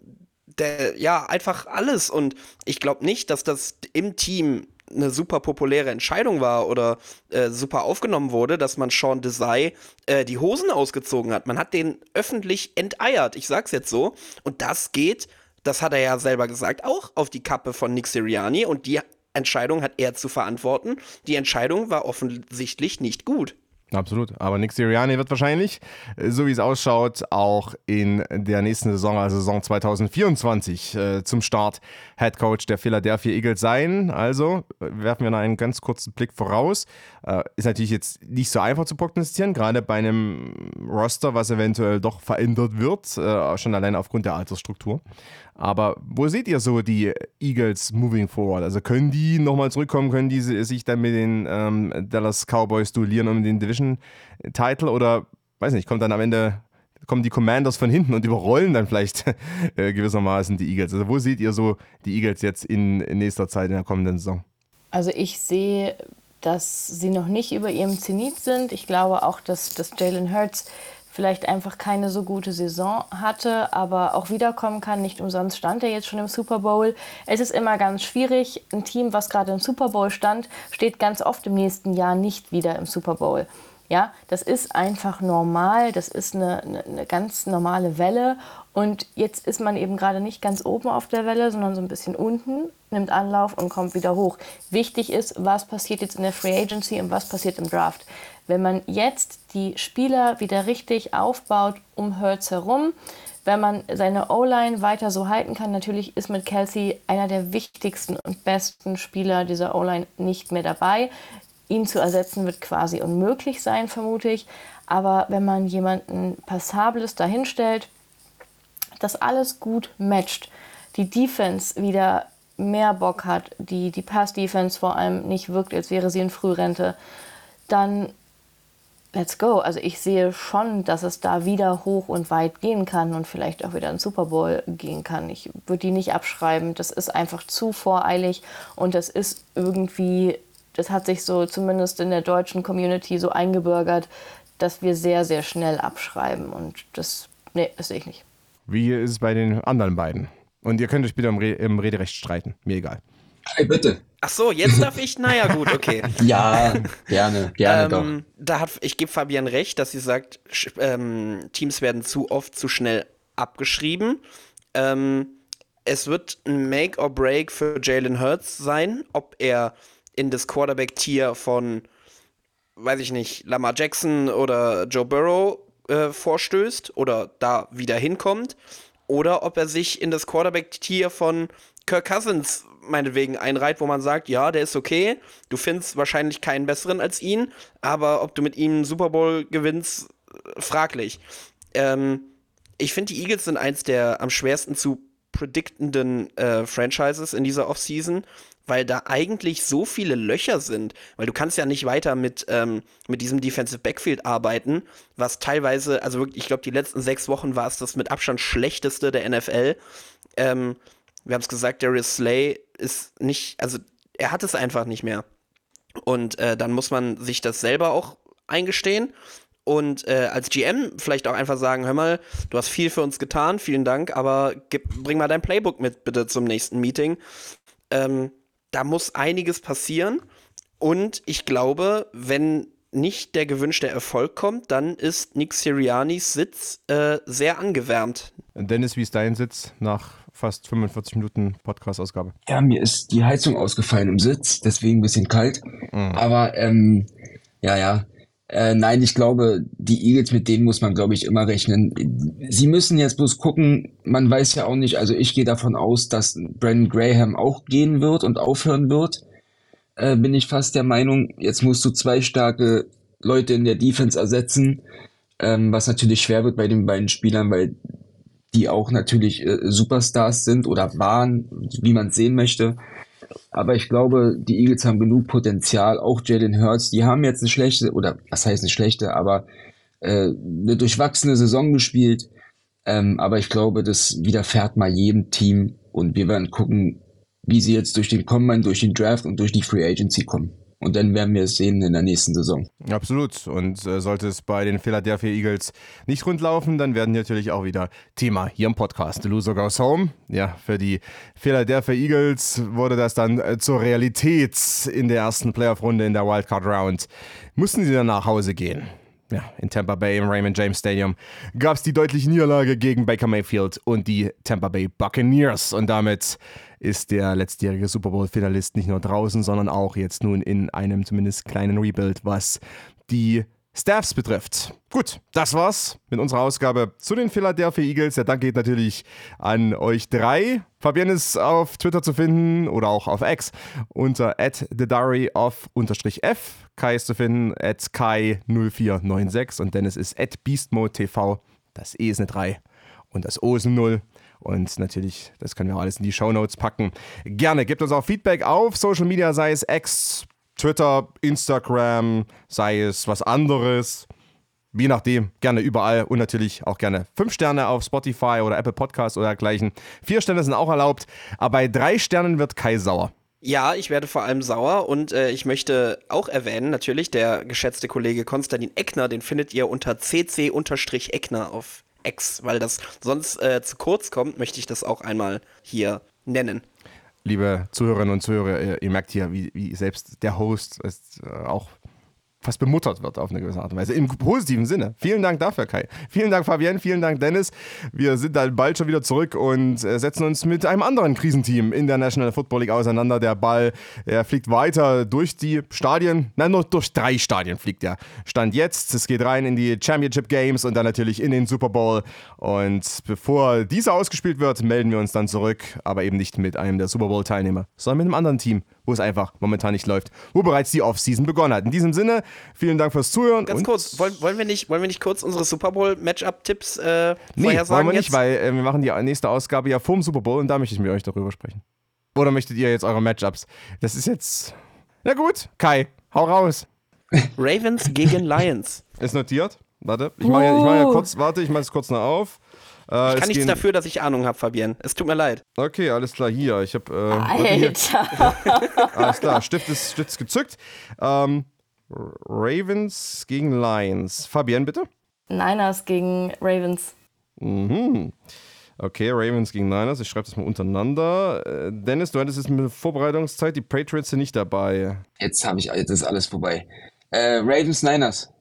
der, ja, einfach alles. Und ich glaube nicht, dass das im Team eine super populäre Entscheidung war oder äh, super aufgenommen wurde, dass man Sean Desai äh, die Hosen ausgezogen hat. Man hat den öffentlich enteiert, ich sag's jetzt so. Und das geht, das hat er ja selber gesagt, auch auf die Kappe von Nick Siriani und die Entscheidung hat er zu verantworten. Die Entscheidung war offensichtlich nicht gut. Absolut. Aber Nick Sirianni wird wahrscheinlich, äh, so wie es ausschaut, auch in der nächsten Saison, also Saison 2024, äh, zum Start Head Coach der Philadelphia Eagles sein. Also äh, werfen wir noch einen ganz kurzen Blick voraus. ist natürlich jetzt nicht so einfach zu prognostizieren, gerade bei einem Roster, was eventuell doch verändert wird, schon allein aufgrund der Altersstruktur. Aber wo seht ihr so die Eagles moving forward? Also können die nochmal zurückkommen? Können die sich dann mit den ähm, Dallas Cowboys duellieren um den Division-Title? Oder, weiß nicht, kommt dann am Ende, kommen die Commanders von hinten und überrollen dann vielleicht äh, gewissermaßen die Eagles? Also wo seht ihr so die Eagles jetzt in, in nächster Zeit in der kommenden Saison? Also ich sehe, dass sie noch nicht über ihrem Zenit sind. Ich glaube auch, dass, dass Jalen Hurts vielleicht einfach keine so gute Saison hatte, aber auch wiederkommen kann. Nicht umsonst stand er jetzt schon im Super Bowl. Es ist immer ganz schwierig. Ein Team, was gerade im Super Bowl stand, steht ganz oft im nächsten Jahr nicht wieder im Super Bowl. Ja, das ist einfach normal, das ist eine, eine, eine, ganz normale Welle und jetzt ist man eben gerade nicht ganz oben auf der Welle, sondern so ein bisschen unten, nimmt Anlauf und kommt wieder hoch. Wichtig ist, was passiert jetzt in der Free Agency und was passiert im Draft. Wenn man jetzt die Spieler wieder richtig aufbaut um Hurts herum, wenn man seine O-Line weiter so halten kann, natürlich ist mit Kelsey einer der wichtigsten und besten Spieler dieser O-Line nicht mehr dabei. Ihn zu ersetzen wird quasi unmöglich sein, vermute ich. Aber wenn man jemanden Passables dahinstellt, das alles gut matcht, die Defense wieder mehr Bock hat, die, die Pass-Defense vor allem nicht wirkt, als wäre sie in Frührente, dann let's go. Also ich sehe schon, dass es da wieder hoch und weit gehen kann und vielleicht auch wieder ein Super Bowl gehen kann. Ich würde die nicht abschreiben. Das ist einfach zu voreilig und das ist irgendwie, das hat sich so zumindest in der deutschen Community so eingebürgert, dass wir sehr, sehr schnell abschreiben und das, nee, das sehe ich nicht. Wie ist es bei den anderen beiden? Und ihr könnt euch bitte im, Re im Rederecht streiten. Mir egal. Hey, bitte. Ach so, jetzt darf ich? Naja, gut, okay. ja, gerne, gerne ähm, doch. Da hat, ich gebe Fabian recht, dass sie sagt, ähm, Teams werden zu oft zu schnell abgeschrieben. Ähm, es wird ein Make or Break für Jalen Hurts sein, ob er in das Quarterback-Tier von, weiß ich nicht, Lamar Jackson oder Joe Burrow äh, vorstößt oder da wieder hinkommt, oder ob er sich in das Quarterback-Tier von Kirk Cousins meinetwegen einreiht, wo man sagt, ja, der ist okay, du findest wahrscheinlich keinen besseren als ihn, aber ob du mit ihm Super Bowl gewinnst, äh, fraglich. Ähm, ich finde, die Eagles sind eins der am schwersten zu predictenden äh, Franchises in dieser Offseason, weil da eigentlich so viele Löcher sind, weil du kannst ja nicht weiter mit, ähm, mit diesem Defensive Backfield arbeiten, was teilweise, also wirklich, ich glaube, die letzten sechs Wochen war es das mit Abstand schlechteste der NFL. Ähm, wir haben es gesagt, Darius Slay ist nicht, also er hat es einfach nicht mehr. Und äh, dann muss man sich das selber auch eingestehen und äh, als GM vielleicht auch einfach sagen, hör mal, du hast viel für uns getan, vielen Dank, aber gib, bring mal dein Playbook mit bitte zum nächsten Meeting. Ähm, da muss einiges passieren und ich glaube, wenn nicht der gewünschte Erfolg kommt, dann ist Nick Sirianis Sitz äh, sehr angewärmt. Dennis, wie ist dein Sitz nach fast 45 Minuten Podcast-Ausgabe? Ja, mir ist die Heizung ausgefallen im Sitz, deswegen ein bisschen kalt. Mhm. Aber ähm, ja, ja, äh, nein, ich glaube, die Eagles, mit denen muss man, glaube ich, immer rechnen. Sie müssen jetzt bloß gucken, man weiß ja auch nicht, also ich gehe davon aus, dass Brandon Graham auch gehen wird und aufhören wird. Äh, bin ich fast der Meinung, jetzt musst du zwei starke Leute in der Defense ersetzen, ähm, was natürlich schwer wird bei den beiden Spielern, weil die auch natürlich äh, Superstars sind oder waren, wie man sehen möchte. Aber ich glaube, die Eagles haben genug Potenzial. Auch Jalen Hurts, die haben jetzt eine schlechte, oder was heißt eine schlechte, aber äh, eine durchwachsene Saison gespielt. Ähm, aber ich glaube, das widerfährt mal jedem Team. Und wir werden gucken, wie sie jetzt durch den Combine, durch den Draft und durch die Free Agency kommen. Und dann werden wir es sehen in der nächsten Saison. Absolut. Und äh, sollte es bei den Philadelphia Eagles nicht rundlaufen, dann werden die natürlich auch wieder Thema hier im Podcast. The Loser Goes Home. Ja, für die Philadelphia Eagles wurde das dann äh, zur Realität in der ersten Playoff-Runde in der Wildcard Round. Mussten sie dann nach Hause gehen. Ja, in Tampa Bay im Raymond James Stadium gab es die deutliche Niederlage gegen Baker Mayfield und die Tampa Bay Buccaneers. Und damit ist der letztjährige Super Bowl-Finalist nicht nur draußen, sondern auch jetzt nun in einem zumindest kleinen Rebuild, was die Staffs betrifft. Gut, das war's mit unserer Ausgabe zu den Philadelphia Eagles. Der Dank geht natürlich an euch drei. Fabian ist auf Twitter zu finden oder auch auf X unter @thediary of F. Kai ist zu finden at kai0496 und Dennis ist beastmodetv. Das E ist eine 3 und das O ist eine 0. Und natürlich, das können wir auch alles in die Show Notes packen. Gerne, gebt uns auch Feedback auf Social Media, sei es X, Twitter, Instagram, sei es was anderes. Je nachdem, gerne überall und natürlich auch gerne fünf Sterne auf Spotify oder Apple Podcasts oder dergleichen. Vier Sterne sind auch erlaubt, aber bei drei Sternen wird Kai sauer. Ja, ich werde vor allem sauer und äh, ich möchte auch erwähnen, natürlich, der geschätzte Kollege Konstantin Eckner, den findet ihr unter cc-eckner auf X, weil das sonst äh, zu kurz kommt, möchte ich das auch einmal hier nennen. Liebe Zuhörerinnen und Zuhörer, ihr, ihr merkt hier, wie, wie, selbst der Host ist, äh, auch fast bemuttert wird auf eine gewisse Art und Weise. Im positiven Sinne. Vielen Dank dafür, Kai. Vielen Dank, Fabian. Vielen Dank, Dennis. Wir sind dann bald schon wieder zurück und äh, setzen uns mit einem anderen Krisenteam in der National Football League auseinander. Der Ball, er fliegt weiter durch die Stadien. Nein, nur durch drei Stadien fliegt er. Stand jetzt. Es geht rein in die Championship Games und dann natürlich in den Super Bowl. Und bevor dieser ausgespielt wird, melden wir uns dann zurück. Aber eben nicht mit einem der Super Bowl-Teilnehmer, sondern mit einem anderen Team wo es einfach momentan nicht läuft, wo bereits die Offseason begonnen hat. In diesem Sinne, vielen Dank fürs Zuhören. Ganz kurz, wollen, wollen, wir nicht, wollen wir nicht kurz unsere Super Bowl-Matchup-Tipps äh, nee, wollen wir jetzt? nicht, weil äh, wir machen die nächste Ausgabe ja vorm Super Bowl und da möchte ich mit euch darüber sprechen. Oder möchtet ihr jetzt eure Matchups? Das ist jetzt. Na gut, Kai, hau raus. Ravens gegen Lions. Ist notiert. Warte, ich mache ja, mach ja kurz, warte, ich mache es kurz noch auf. Äh, ich kann nichts dafür, dass ich Ahnung habe, Fabian. Es tut mir leid. Okay, alles klar. Hier, ich habe. Äh, Alter. alles klar, Stift ist, Stift ist gezückt. Ähm, Ravens gegen Lions. Fabian, bitte. Niners gegen Ravens. Mhm. Okay, Ravens gegen Niners. Ich schreibe das mal untereinander. Äh, Dennis, du hattest jetzt mit Vorbereitungszeit. Die Patriots sind nicht dabei. Jetzt habe ich, jetzt ist alles vorbei. Äh, Ravens Niners.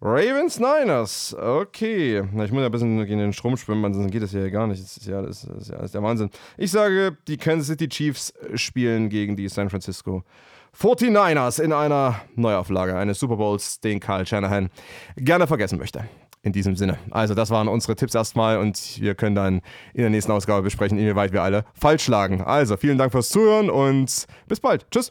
Ravens Niners. Okay. Ich muss ja ein bisschen gegen den Strom schwimmen, ansonsten geht das hier gar nicht. Das ist ja, das ist ja alles der Wahnsinn. Ich sage, die Kansas City Chiefs spielen gegen die San Francisco 49ers in einer Neuauflage eines Super Bowls, den Karl Shanahan gerne vergessen möchte. In diesem Sinne. Also, das waren unsere Tipps erstmal und wir können dann in der nächsten Ausgabe besprechen, inwieweit wir alle falsch lagen. Also, vielen Dank fürs Zuhören und bis bald. Tschüss.